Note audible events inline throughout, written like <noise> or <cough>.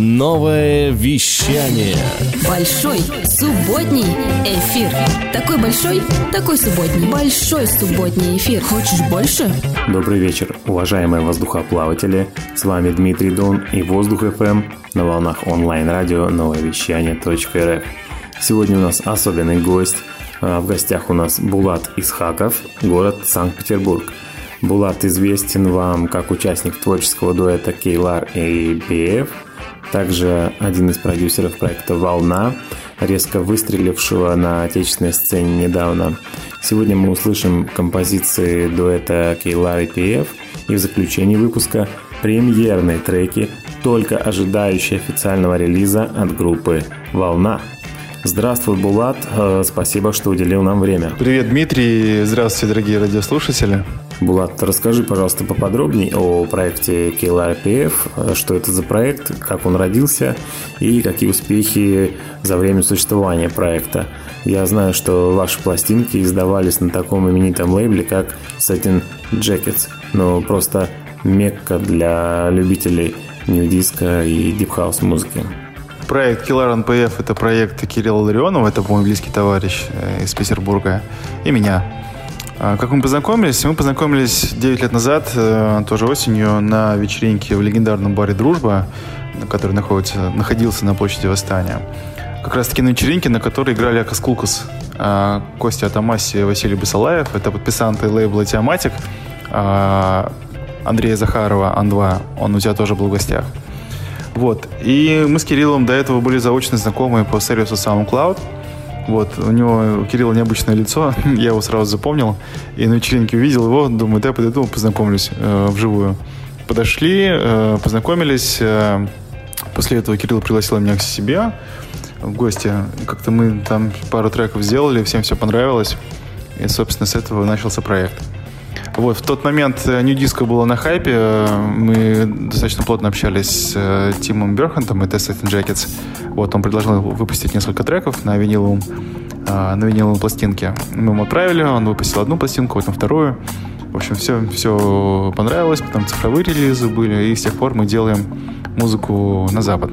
Новое вещание. Большой субботний эфир. Такой большой, такой субботний. Большой субботний эфир. Хочешь больше? Добрый вечер, уважаемые воздухоплаватели. С вами Дмитрий Дон и Воздух ФМ на волнах онлайн-радио новое вещание.рф. Сегодня у нас особенный гость. А, в гостях у нас Булат Исхаков, город Санкт-Петербург. Булат известен вам как участник творческого дуэта Кейлар и BF – также один из продюсеров проекта «Волна», резко выстрелившего на отечественной сцене недавно. Сегодня мы услышим композиции дуэта Кейлар и ПФ и в заключении выпуска премьерные треки, только ожидающие официального релиза от группы «Волна». Здравствуй, Булат. Э, спасибо, что уделил нам время. Привет, Дмитрий. Здравствуйте, дорогие радиослушатели. Булат, расскажи, пожалуйста, поподробнее о проекте KLIPF, что это за проект, как он родился и какие успехи за время существования проекта. Я знаю, что ваши пластинки издавались на таком именитом лейбле, как Satin Jackets, но просто мекка для любителей nu-disco и deep house музыки. Проект Killer NPF – это проект Кирилла Ларионова, это мой близкий товарищ э, из Петербурга, и меня. А, как мы познакомились? Мы познакомились 9 лет назад, э, тоже осенью, на вечеринке в легендарном баре «Дружба», который находится, находился на площади Восстания. Как раз таки на вечеринке, на которой играли Акас Кулкас, а, Костя Атамаси и Василий Басалаев. Это подписанты лейбла «Теоматик». А, Андрея Захарова, Ан-2, он у тебя тоже был в гостях. Вот. И мы с Кириллом до этого были заочно знакомы по сервису SoundCloud. Вот, у него, у Кирилла необычное лицо, <laughs> я его сразу запомнил. И на вечеринке увидел его, думаю, да, подойду, познакомлюсь э, вживую. Подошли, э, познакомились. Э, после этого Кирилл пригласил меня к себе в гости. Как-то мы там пару треков сделали, всем все понравилось. И, собственно, с этого начался проект. Вот, в тот момент New Disco было на хайпе. Мы достаточно плотно общались с э, Тимом Берхантом и Test Jackets. Вот, он предложил выпустить несколько треков на виниловом, э, на виниловой пластинке. Мы ему отправили, он выпустил одну пластинку, потом вторую. В общем, все, все понравилось, потом цифровые релизы были, и с тех пор мы делаем музыку на Запад.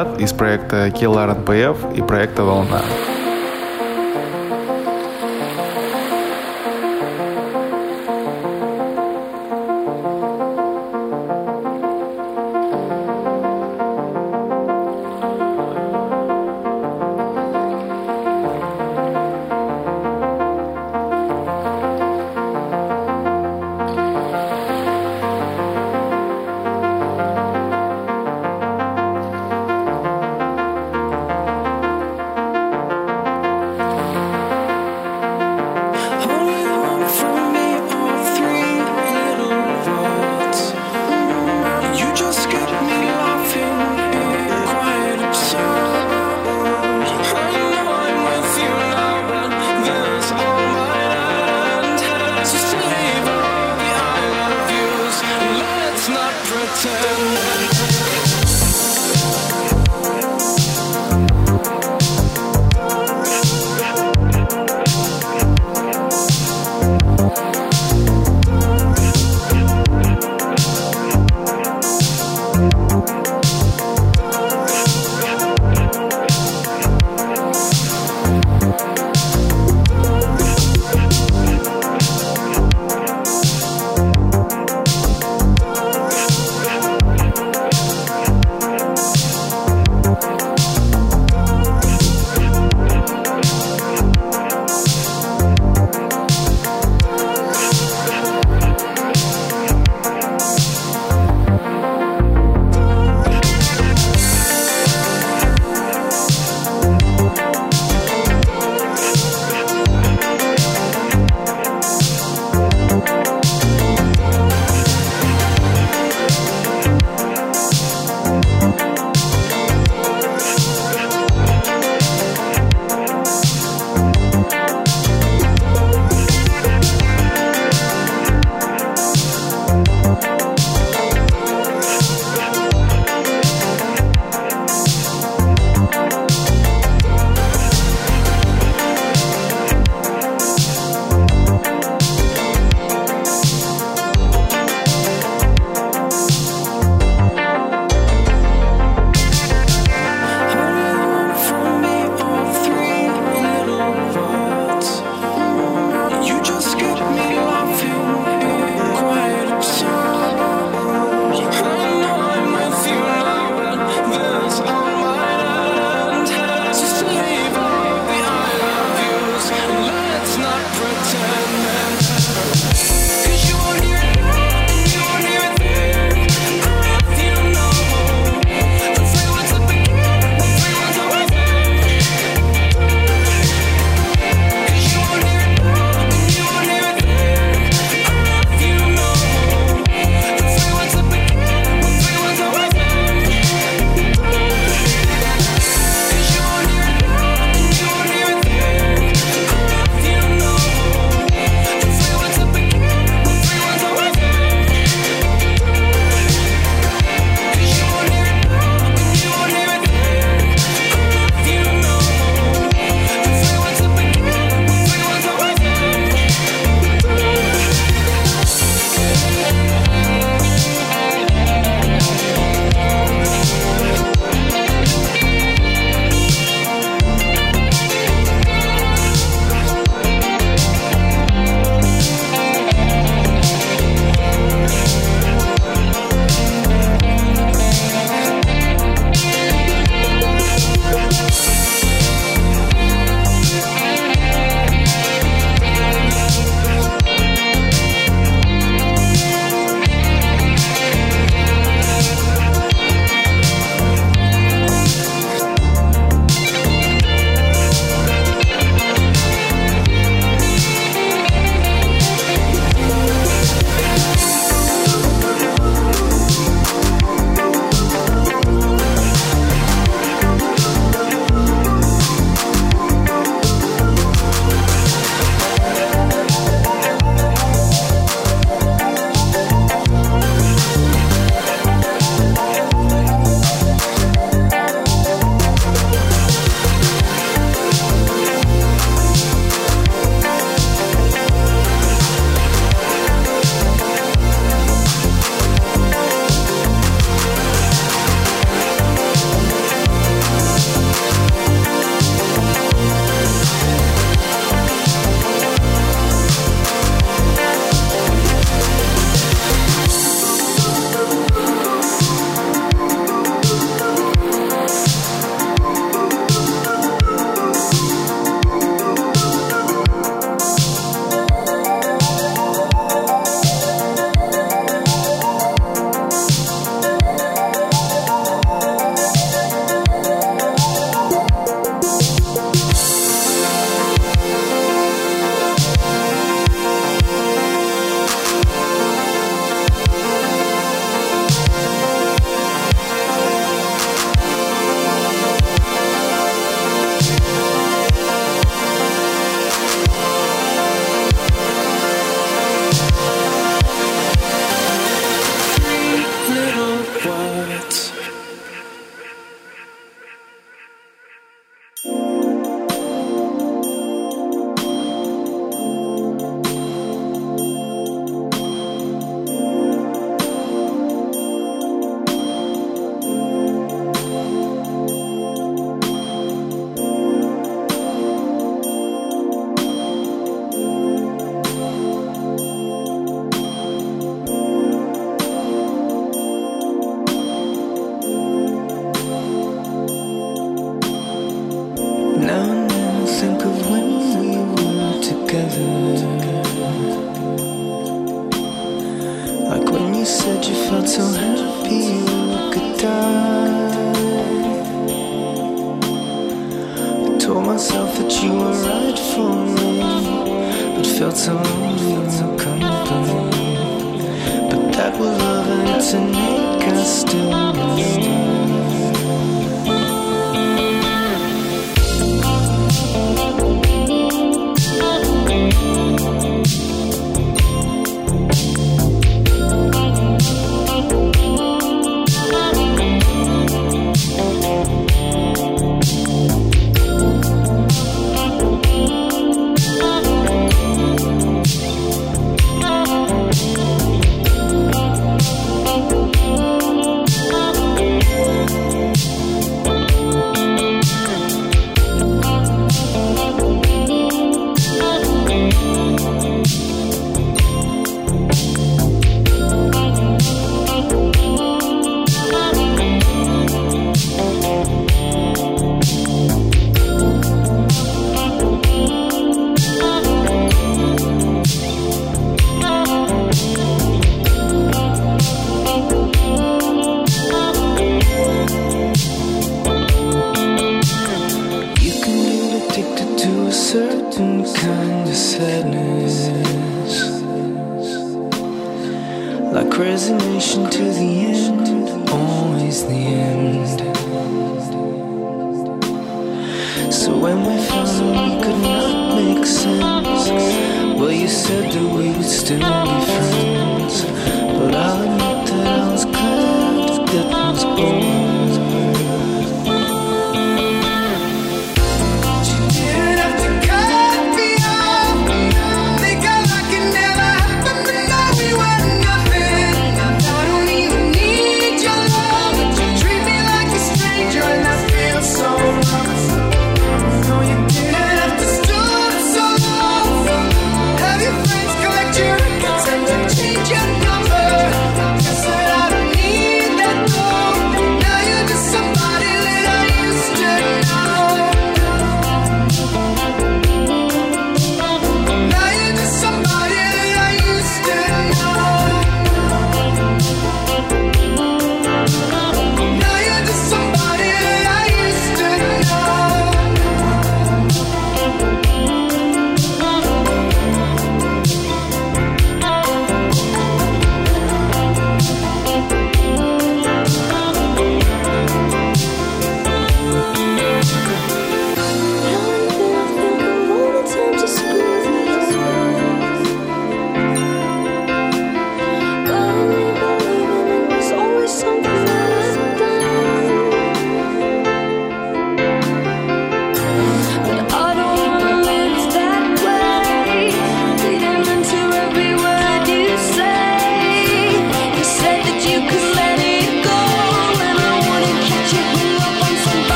Булат из проекта Killer NPF и проекта «Волна». Told myself that you were right for me, but felt so in your company. But that was love and to make us still.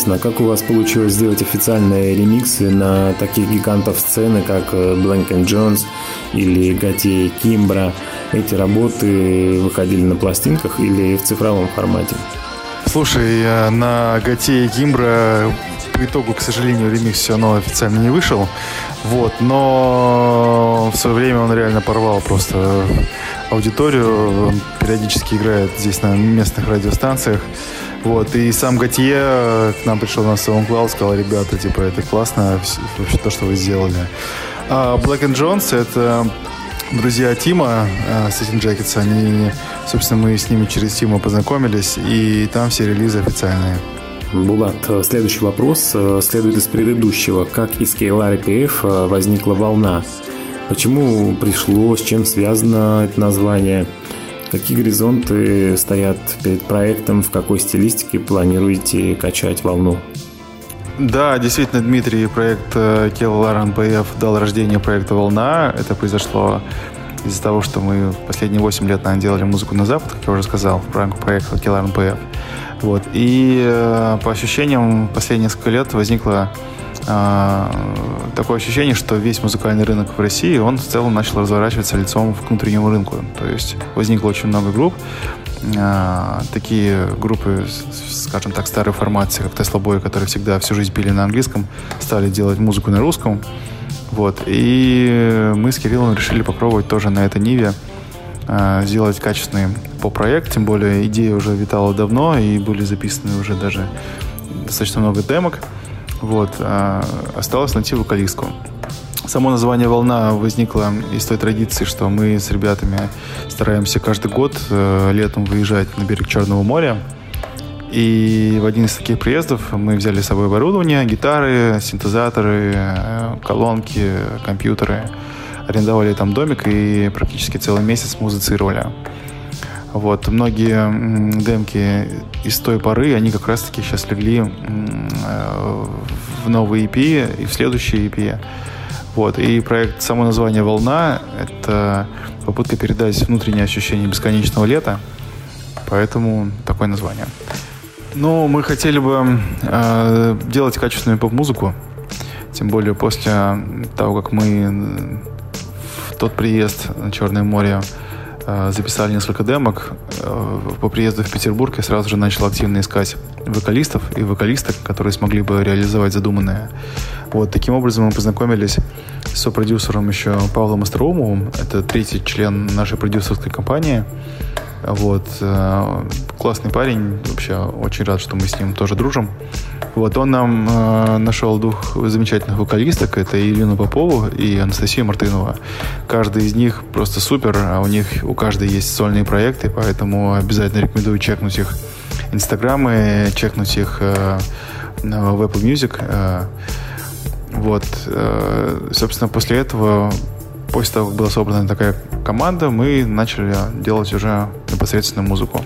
Интересно, как у вас получилось сделать официальные ремиксы на таких гигантов сцены, как Blank Jones или Готье Кимбра? Эти работы выходили на пластинках или в цифровом формате? Слушай, на Готье и Кимбра по итогу, к сожалению, ремикс все равно официально не вышел. Вот, но в свое время он реально порвал просто аудиторию. Он периодически играет здесь на местных радиостанциях. Вот, и сам Готье э, к нам пришел на SoundCloud, сказал, ребята, типа, это классно, вообще то, что вы сделали. А Black and Jones — это друзья Тима э, с этим Jackets, они, собственно, мы с ними через Тима познакомились, и там все релизы официальные. Булат, э, следующий вопрос следует из предыдущего. Как из KLR PF возникла волна? Почему пришло, с чем связано это название? Какие горизонты стоят перед проектом? В какой стилистике планируете качать волну? Да, действительно, Дмитрий, проект Келлар НПФ дал рождение проекта «Волна». Это произошло из-за того, что мы последние 8 лет, наверное, делали музыку на Запад, как я уже сказал, в рамках проекта Келлар НПФ. Вот. И э, по ощущениям, последние несколько лет возникла такое ощущение, что весь музыкальный рынок в России, он в целом начал разворачиваться лицом к внутреннему рынку. То есть возникло очень много групп, а, такие группы, скажем так, старой формации, как Tesla Boy, которые всегда всю жизнь пели на английском, стали делать музыку на русском. Вот. И мы с Кириллом решили попробовать тоже на этой ниве а, сделать качественный поп-проект, тем более идея уже витала давно, и были записаны уже даже достаточно много демок. Вот. А, осталось найти вокалистку. Само название «Волна» возникло из той традиции, что мы с ребятами стараемся каждый год э, летом выезжать на берег Черного моря. И в один из таких приездов мы взяли с собой оборудование, гитары, синтезаторы, э, колонки, компьютеры. Арендовали там домик и практически целый месяц музицировали. Вот, многие демки из той поры, они как раз-таки сейчас легли э, в новый EP и в следующий EP. Вот, и проект, само название «Волна» — это попытка передать внутреннее ощущение бесконечного лета, поэтому такое название. Ну, мы хотели бы э, делать качественную поп-музыку, тем более после того, как мы в тот приезд на Черное море записали несколько демок. Э, по приезду в Петербург я сразу же начал активно искать вокалистов и вокалисток, которые смогли бы реализовать задуманное. Вот таким образом мы познакомились с продюсером еще Павлом Остроумовым. Это третий член нашей продюсерской компании. Вот. Э, классный парень. Вообще очень рад, что мы с ним тоже дружим. Вот он нам э, нашел двух замечательных вокалисток. Это Ирину Попову и Анастасию Мартынову. Каждый из них просто супер. А у них у каждой есть сольные проекты, поэтому обязательно рекомендую чекнуть их инстаграмы, чекнуть их э, в Apple Music. Э, вот. Э, собственно, после этого после того, как была собрана такая команда, мы начали делать уже непосредственно музыку.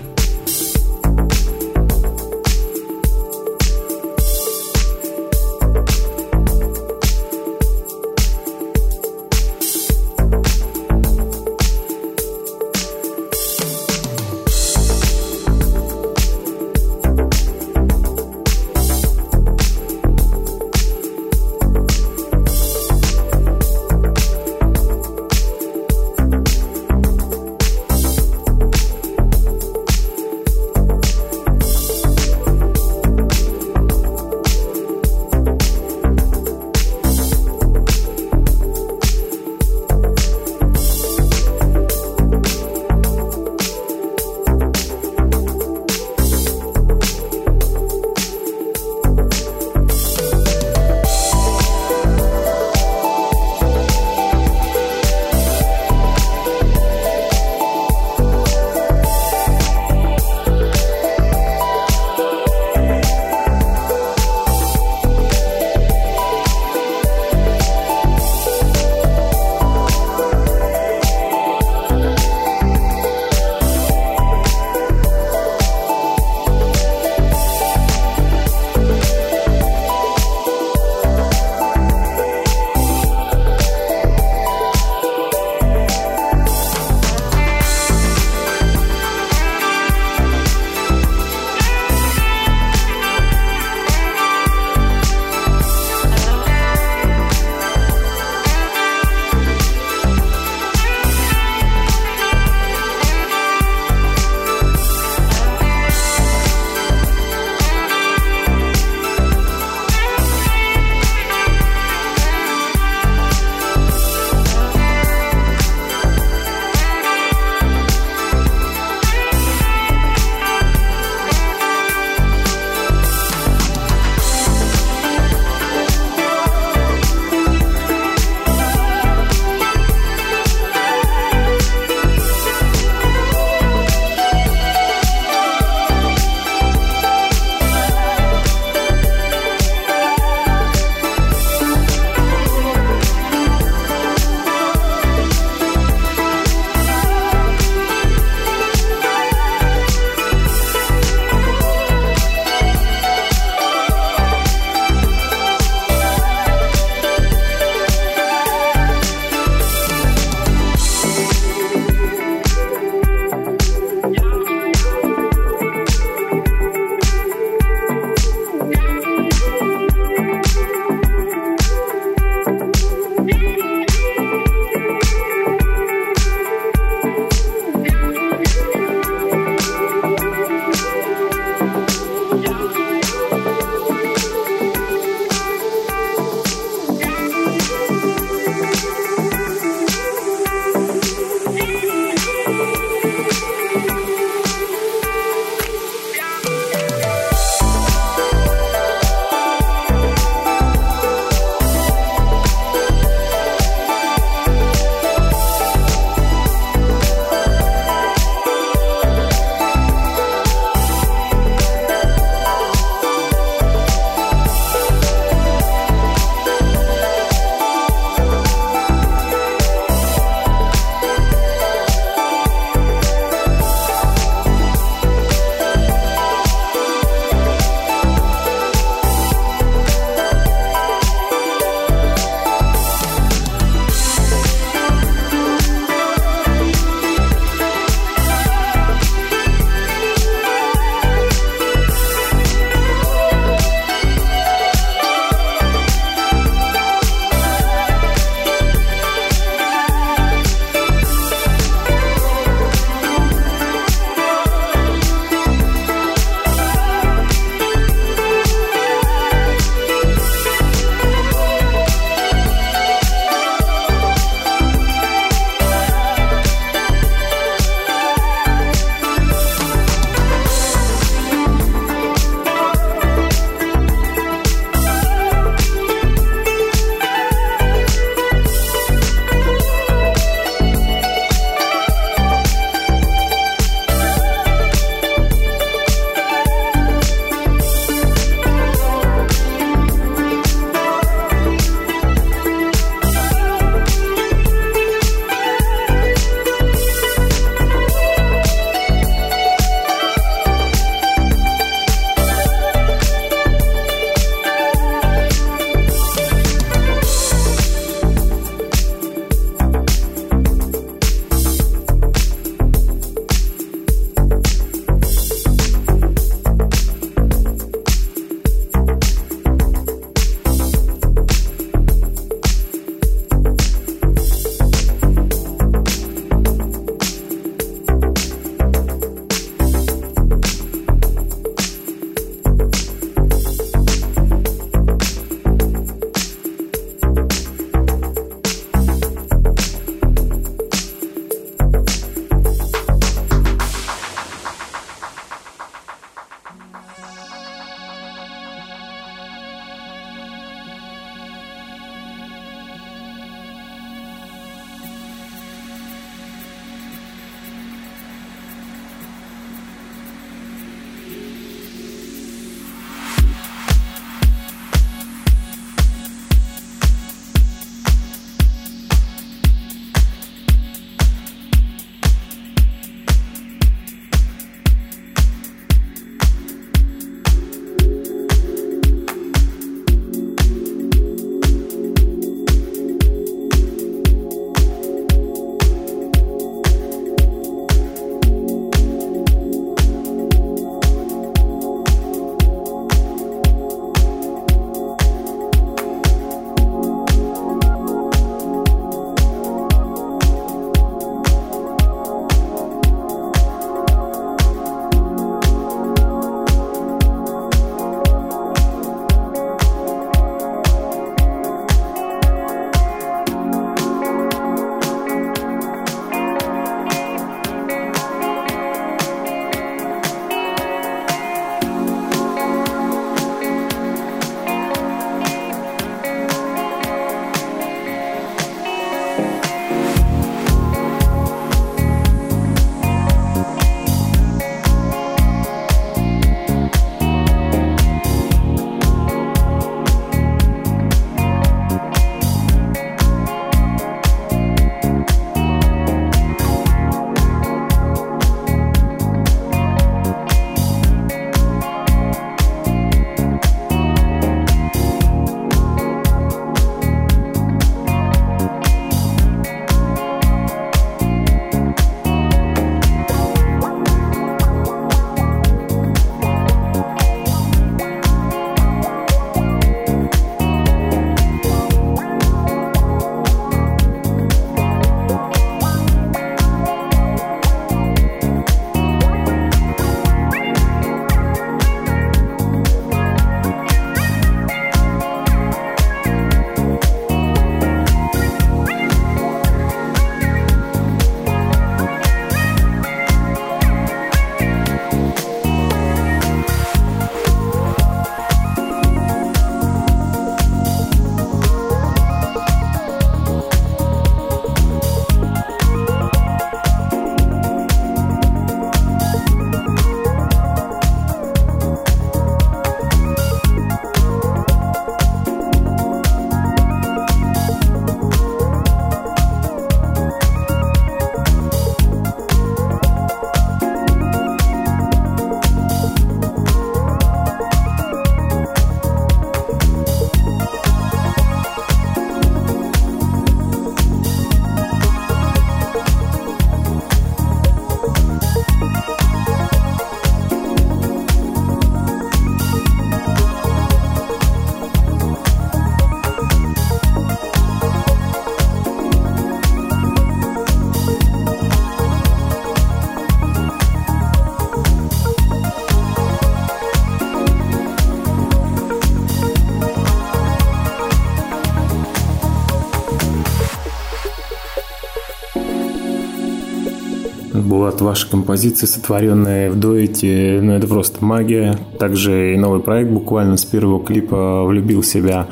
Булат, ваши композиции, сотворенные в дуэте, ну это просто магия. Также и новый проект буквально с первого клипа влюбил себя.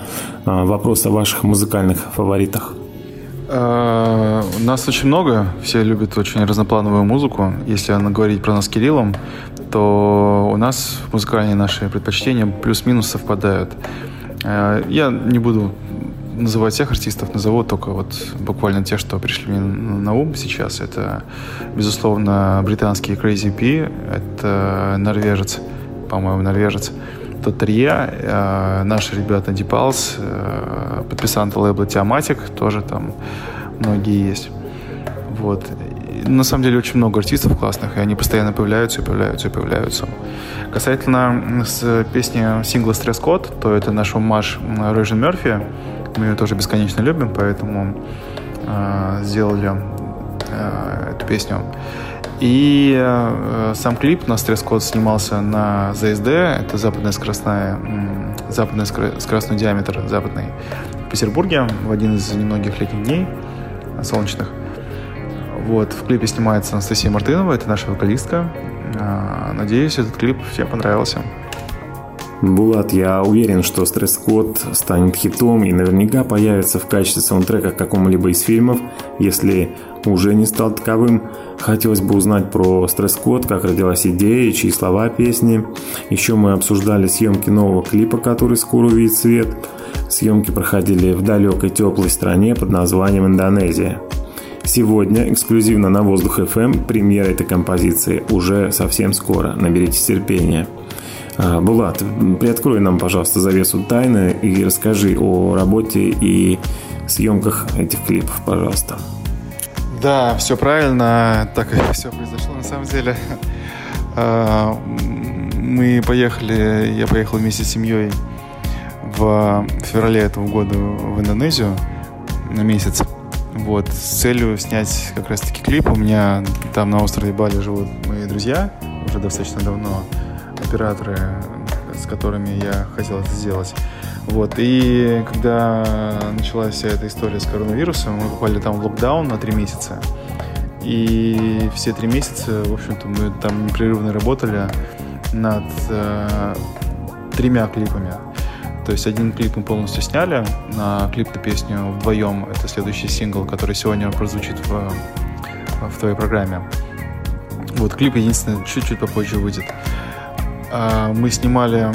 А, вопрос о ваших музыкальных фаворитах. А, у нас очень много, все любят очень разноплановую музыку. Если говорить про нас с Кириллом, то у нас музыкальные наши предпочтения плюс-минус совпадают. А, я не буду называть всех артистов, назову только вот буквально те, что пришли мне на ум сейчас. Это, безусловно, британский Crazy P, это норвежец, по-моему, норвежец. Тот Трия, э, наши ребята Pulse, э, подписанты лейбла Tiamatic, тоже там многие есть. Вот. На самом деле очень много артистов классных, и они постоянно появляются и появляются и появляются. Касательно с песни сингла «Стресс Код», то это наш омаж Ройжен Мерфи, мы ее тоже бесконечно любим, поэтому э, сделали э, эту песню. И э, сам клип на стресс-код снимался на ЗСД, это западная скоростная, э, западный скоростной диаметр западный в Петербурге в один из немногих летних дней солнечных. Вот, в клипе снимается Анастасия Мартынова, это наша вокалистка. Э, надеюсь, этот клип всем понравился. Булат, я уверен, что стресс-код станет хитом и наверняка появится в качестве саундтрека какому-либо из фильмов, если уже не стал таковым. Хотелось бы узнать про стресс-код, как родилась идея, чьи слова песни. Еще мы обсуждали съемки нового клипа, который скоро увидит свет. Съемки проходили в далекой теплой стране под названием Индонезия. Сегодня эксклюзивно на Воздух FM премьера этой композиции уже совсем скоро. Наберитесь терпения. А, Булат, приоткрой нам, пожалуйста, завесу тайны и расскажи о работе и съемках этих клипов, пожалуйста. Да, все правильно, так и все произошло на самом деле. <laughs> А, мы поехали, я поехал вместе с семьей в феврале этого года в Индонезию на месяц. Вот, с целью снять как раз-таки клип. У меня там на острове Бали живут мои друзья уже достаточно давно операторы, с которыми я хотел это сделать. Вот. И когда началась вся эта история с коронавирусом, мы попали там в локдаун на три месяца. И все три месяца, в общем-то, мы там непрерывно работали над э, тремя клипами. То есть один клип мы полностью сняли, на клип на песню вдвоем. Это следующий сингл, который сегодня прозвучит в, в твоей программе. Вот клип единственное чуть-чуть попозже выйдет. А, мы снимали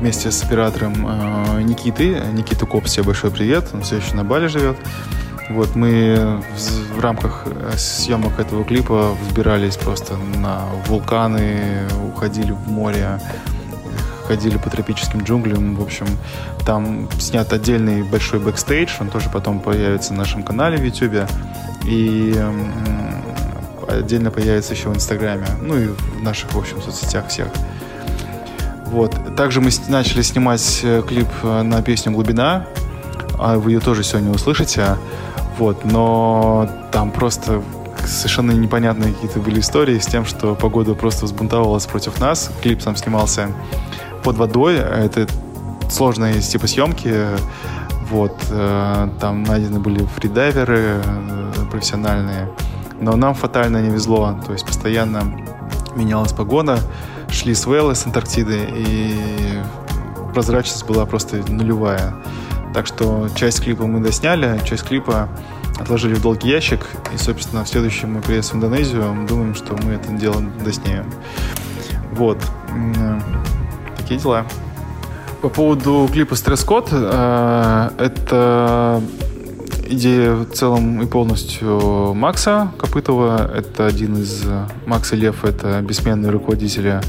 вместе с оператором а, Никиты. Никита Коп, тебе большой привет. Он все еще на Бали живет. Вот мы в, в рамках э, съемок этого клипа взбирались просто на вулканы, уходили в море, ходили по тропическим джунглям. В общем, там снят отдельный большой бэкстейдж, он тоже потом появится на нашем канале в YouTube. И отдельно появится еще в Инстаграме, ну и в наших, в общем, соцсетях всех. Вот. Также мы начали снимать э, клип э, на песню «Глубина». А вы ее тоже сегодня услышите. Вот. Но там просто совершенно непонятные какие-то были истории с тем, что погода просто взбунтовалась против нас. Клип сам снимался под водой. Это сложные типа съемки. Вот. Э, там найдены были фридайверы профессиональные. Но нам фатально не везло. То есть постоянно менялась погода шли с Вэлла, с Антарктиды, и прозрачность была просто нулевая. Так что часть клипа мы досняли, часть клипа отложили в долгий ящик, и, собственно, в следующем мы приедем в Индонезию, мы думаем, что мы это дело доснимем. Вот. Такие дела. По поводу клипа «Стресс-код», э, это идея в целом и полностью Макса Копытова. Это один из... Макс и Лев — это бессменные руководители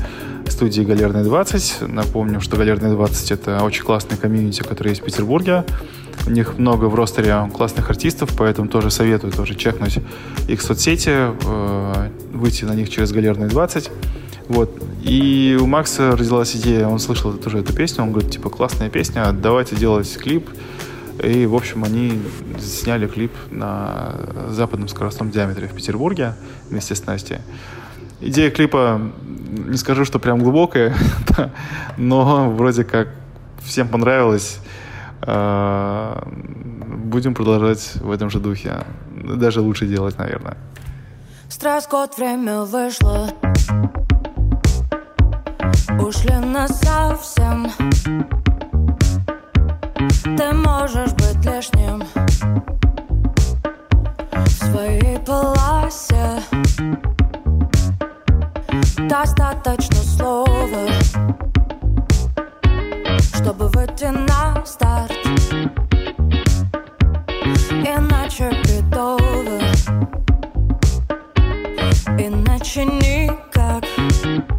студии Галерная 20. Напомню, что Галерная 20 — это очень классный комьюнити, который есть в Петербурге. У них много в ростере классных артистов, поэтому тоже советую тоже чекнуть их соцсети, э, выйти на них через Галерная 20. Вот. И у Макса родилась идея, он слышал тоже эту песню, он говорит, типа, классная песня, давайте делать клип. И, в общем, они сняли клип на западном скоростном диаметре в Петербурге вместе с Настей. Идея клипа, не скажу, что прям глубокая, <laughs> но вроде как всем понравилось. А, будем продолжать в этом же духе. Даже лучше делать, наверное. Стресс-код, время вышло Ушли на совсем Ты можешь быть лишним В своей полосе. Достаточно слова Чтобы выйти на старт. Иначе бредово Иначе никак. Топлю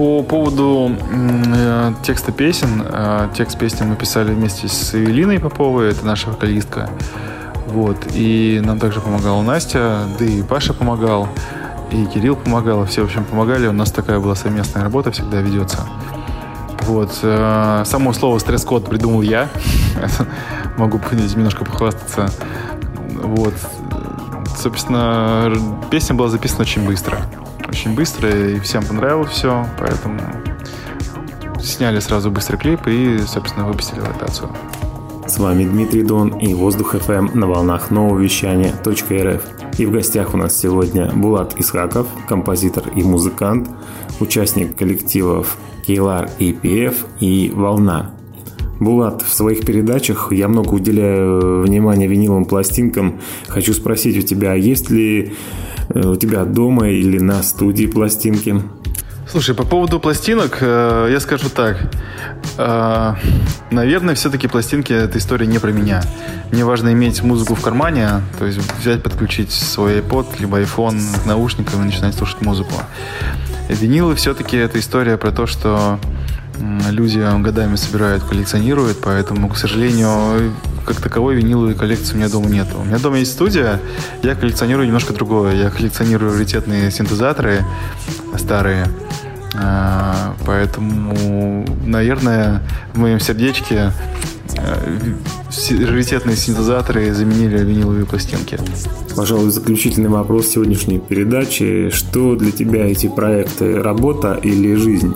По поводу э, текста песен, э, текст песни мы писали вместе с Эвелиной Поповой, это наша вокалистка. Вот. И нам также помогала Настя, да и Паша помогал, и Кирилл помогал, все, в общем, помогали. У нас такая была совместная работа, всегда ведется. Вот. э, Само слово «стресс-код» придумал я. <laughs> Могу немножко похвастаться. Вот. Собственно, песня была записана очень быстро. Очень быстро, и всем понравилось все, поэтому сняли сразу быстрый клип и, собственно, выпустили ротацию. С вами Дмитрий Дон и Воздух FM на волнах нового вещания .рф. И в гостях у нас сегодня Булат Исхаков, композитор и музыкант, участник коллективов Кейлар и PF и Волна. Булат, в своих передачах я много уделяю внимания виниловым пластинкам. Хочу спросить у тебя, есть ли у тебя дома или на студии пластинки? Слушай, по поводу пластинок, э, я скажу так. Э, наверное, все-таки пластинки это история не про меня. Мне важно иметь музыку в кармане, то есть взять, подключить свой iPod, либо iPhone к наушникам и начинать слушать музыку. Винилы все-таки это история про то, что люди годами собирают, коллекционируют, поэтому, к сожалению, как таковой виниловой коллекции у меня дома нету. У меня дома есть студия, я коллекционирую немножко другое. Я коллекционирую раритетные синтезаторы старые. А, Поэтому, наверное, в моем сердечке э, раритетные синтезаторы заменили виниловые пластинки. Пожалуй, заключительный вопрос сегодняшней передачи. Что для тебя эти проекты? Работа или жизнь?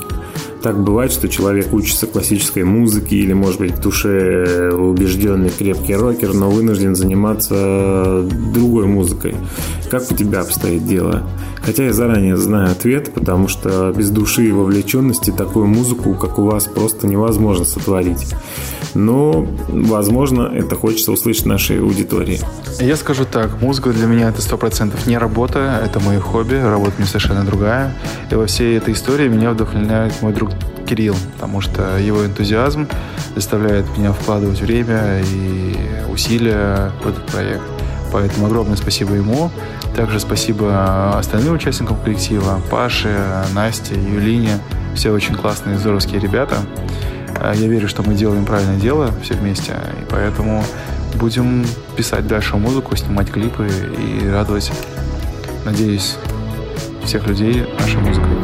Так бывает, что человек учится классической музыке или, может быть, в душе убежденный крепкий рокер, но вынужден заниматься другой музыкой. Как у тебя обстоит дело? Хотя я заранее знаю ответ, потому что без души и вовлеченности такую музыку, как у вас, просто невозможно сотворить. Но, возможно, это хочется услышать нашей аудитории. Я скажу так, музыка для меня это сто процентов не работа, это мое хобби, работа меня совершенно другая. И во всей этой истории меня вдохновляет мой друг Кирилл, потому что его энтузиазм заставляет меня вкладывать время и усилия в этот проект. Поэтому огромное спасибо ему. Также спасибо остальным участникам коллектива. Паше, Насте, Юлине. Все очень классные, здоровские ребята. А Я верю, что мы делаем правильное дело все вместе. И поэтому будем писать дальше музыку, снимать клипы и радовать, надеюсь, всех людей нашей музыкой.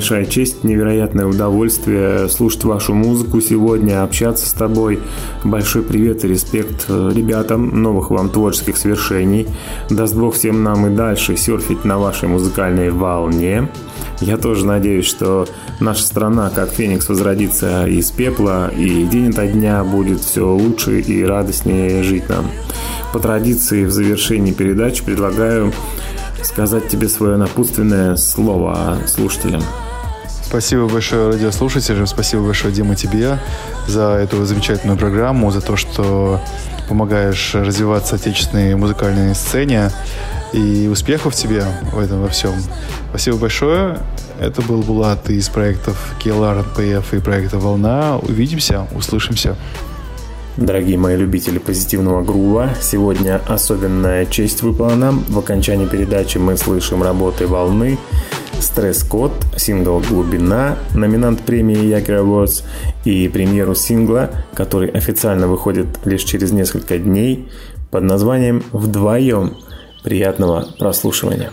большая честь, невероятное удовольствие слушать вашу музыку сегодня, общаться с тобой. Большой привет и респект э, ребятам, новых вам творческих свершений. Даст Бог всем нам и дальше серфить на вашей музыкальной волне. Я тоже надеюсь, что наша страна, как Феникс, возродится из пепла, и день ото дня будет все лучше и радостнее жить нам. По традиции в завершении передачи предлагаю сказать тебе свое напутственное слово слушателям. Спасибо большое радиослушателям, спасибо большое, Дима, тебе за эту замечательную программу, за то, что помогаешь развиваться отечественной музыкальной сцене. И успехов тебе в этом во всем. Спасибо большое. Это был Булат из проектов KLR, NPF и проекта «Волна». Увидимся, услышимся. Дорогие мои любители позитивного грува, сегодня особенная честь выпала нам. В окончании передачи мы слышим работы «Волны», «Стресс-код», сингл «Глубина», номинант премии Якер Awards и премьеру сингла, который официально выходит лишь через несколько дней под названием «Вдвоем». Приятного прослушивания.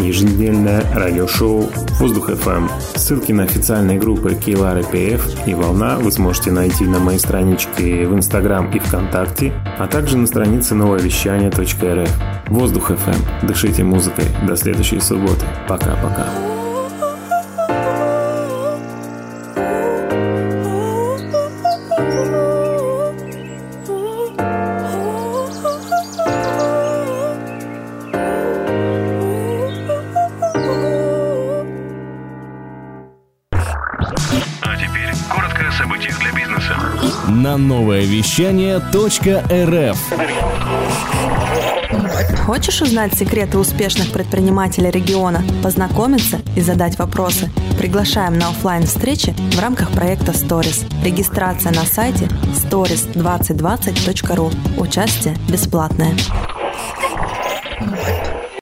Еженедельное радиошоу «Воздух FM». Ссылки на официальные группы Кейлар ПФ и Волна вы сможете найти на моей страничке в Инстаграм и ВКонтакте, а также на странице нововещание.рф. «Воздух FM». Дышите музыкой. До следующей субботы. Пока-пока. Новое вещание .рф Хочешь узнать секреты успешных предпринимателей региона, познакомиться и задать вопросы? Приглашаем на оффлайн встречи в рамках проекта Stories. Регистрация на сайте stories2020.ru. Участие бесплатное.